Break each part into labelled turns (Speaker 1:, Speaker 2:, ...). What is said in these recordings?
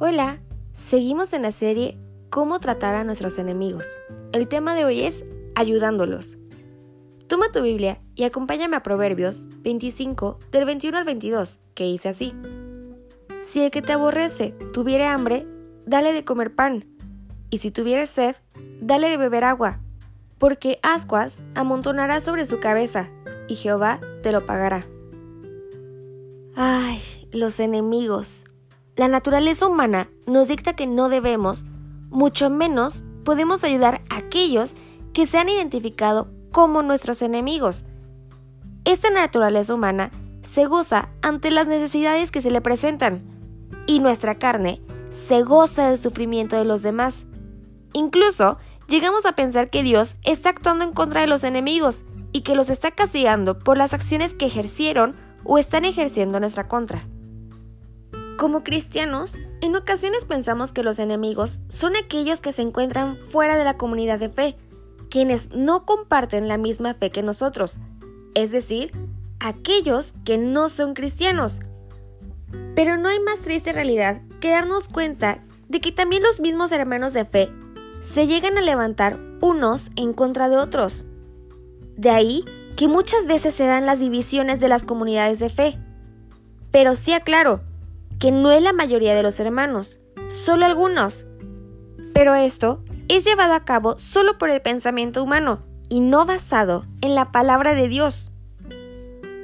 Speaker 1: Hola, seguimos en la serie Cómo tratar a nuestros enemigos. El tema de hoy es ayudándolos. Toma tu Biblia y acompáñame a Proverbios 25 del 21 al 22, que dice así. Si el que te aborrece tuviere hambre, dale de comer pan, y si tuviere sed, dale de beber agua, porque ascuas amontonará sobre su cabeza, y Jehová te lo pagará. Ay, los enemigos. La naturaleza humana nos dicta que no debemos, mucho menos podemos ayudar a aquellos que se han identificado como nuestros enemigos. Esta naturaleza humana se goza ante las necesidades que se le presentan y nuestra carne se goza del sufrimiento de los demás. Incluso llegamos a pensar que Dios está actuando en contra de los enemigos y que los está castigando por las acciones que ejercieron o están ejerciendo en nuestra contra. Como cristianos, en ocasiones pensamos que los enemigos son aquellos que se encuentran fuera de la comunidad de fe, quienes no comparten la misma fe que nosotros, es decir, aquellos que no son cristianos. Pero no hay más triste realidad que darnos cuenta de que también los mismos hermanos de fe se llegan a levantar unos en contra de otros. De ahí que muchas veces se dan las divisiones de las comunidades de fe. Pero sí aclaro, que no es la mayoría de los hermanos, solo algunos. Pero esto es llevado a cabo solo por el pensamiento humano y no basado en la palabra de Dios.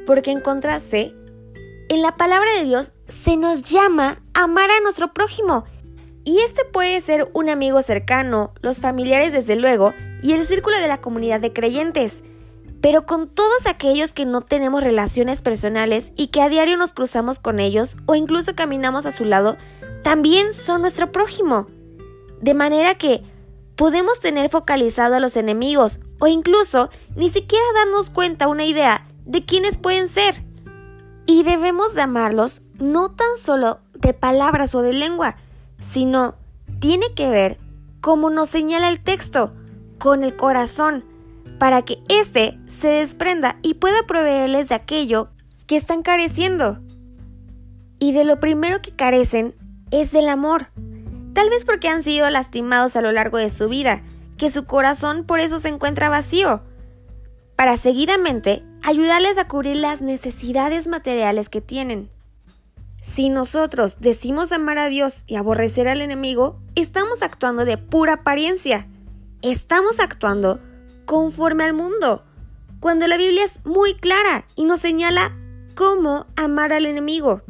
Speaker 1: Porque en contraste, en la palabra de Dios se nos llama a amar a nuestro prójimo. Y este puede ser un amigo cercano, los familiares desde luego, y el círculo de la comunidad de creyentes pero con todos aquellos que no tenemos relaciones personales y que a diario nos cruzamos con ellos o incluso caminamos a su lado, también son nuestro prójimo. De manera que podemos tener focalizado a los enemigos o incluso ni siquiera darnos cuenta una idea de quiénes pueden ser. Y debemos de amarlos no tan solo de palabras o de lengua, sino tiene que ver, como nos señala el texto, con el corazón, para que éste se desprenda y pueda proveerles de aquello que están careciendo. Y de lo primero que carecen es del amor. Tal vez porque han sido lastimados a lo largo de su vida, que su corazón por eso se encuentra vacío. Para seguidamente ayudarles a cubrir las necesidades materiales que tienen. Si nosotros decimos amar a Dios y aborrecer al enemigo, estamos actuando de pura apariencia. Estamos actuando conforme al mundo, cuando la Biblia es muy clara y nos señala cómo amar al enemigo.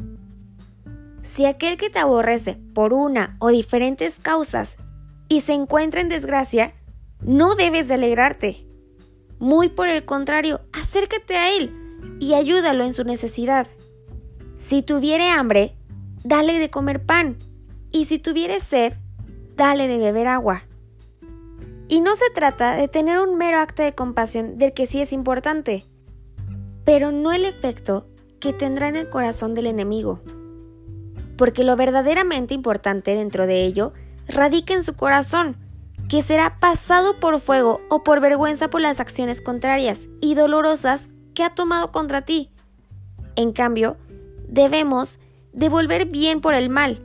Speaker 1: Si aquel que te aborrece por una o diferentes causas y se encuentra en desgracia, no debes de alegrarte. Muy por el contrario, acércate a él y ayúdalo en su necesidad. Si tuviere hambre, dale de comer pan, y si tuviere sed, dale de beber agua. Y no se trata de tener un mero acto de compasión del que sí es importante, pero no el efecto que tendrá en el corazón del enemigo. Porque lo verdaderamente importante dentro de ello radica en su corazón, que será pasado por fuego o por vergüenza por las acciones contrarias y dolorosas que ha tomado contra ti. En cambio, debemos devolver bien por el mal,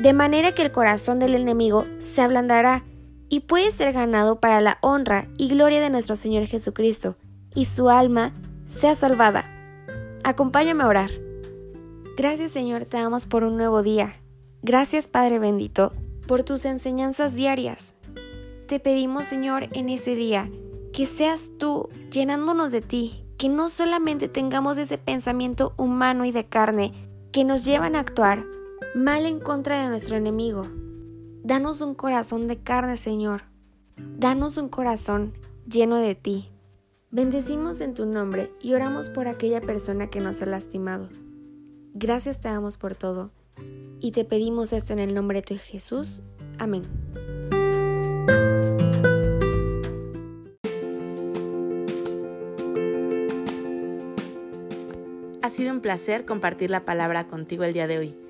Speaker 1: de manera que el corazón del enemigo se ablandará y puede ser ganado para la honra y gloria de nuestro Señor Jesucristo, y su alma sea salvada. Acompáñame a orar. Gracias Señor, te damos por un nuevo día. Gracias Padre bendito, por tus enseñanzas diarias. Te pedimos Señor en ese día que seas tú llenándonos de ti, que no solamente tengamos ese pensamiento humano y de carne que nos llevan a actuar mal en contra de nuestro enemigo, Danos un corazón de carne, Señor. Danos un corazón lleno de ti. Bendecimos en tu nombre y oramos por aquella persona que nos ha lastimado. Gracias te damos por todo. Y te pedimos esto en el nombre de Jesús. Amén.
Speaker 2: Ha sido un placer compartir la palabra contigo el día de hoy.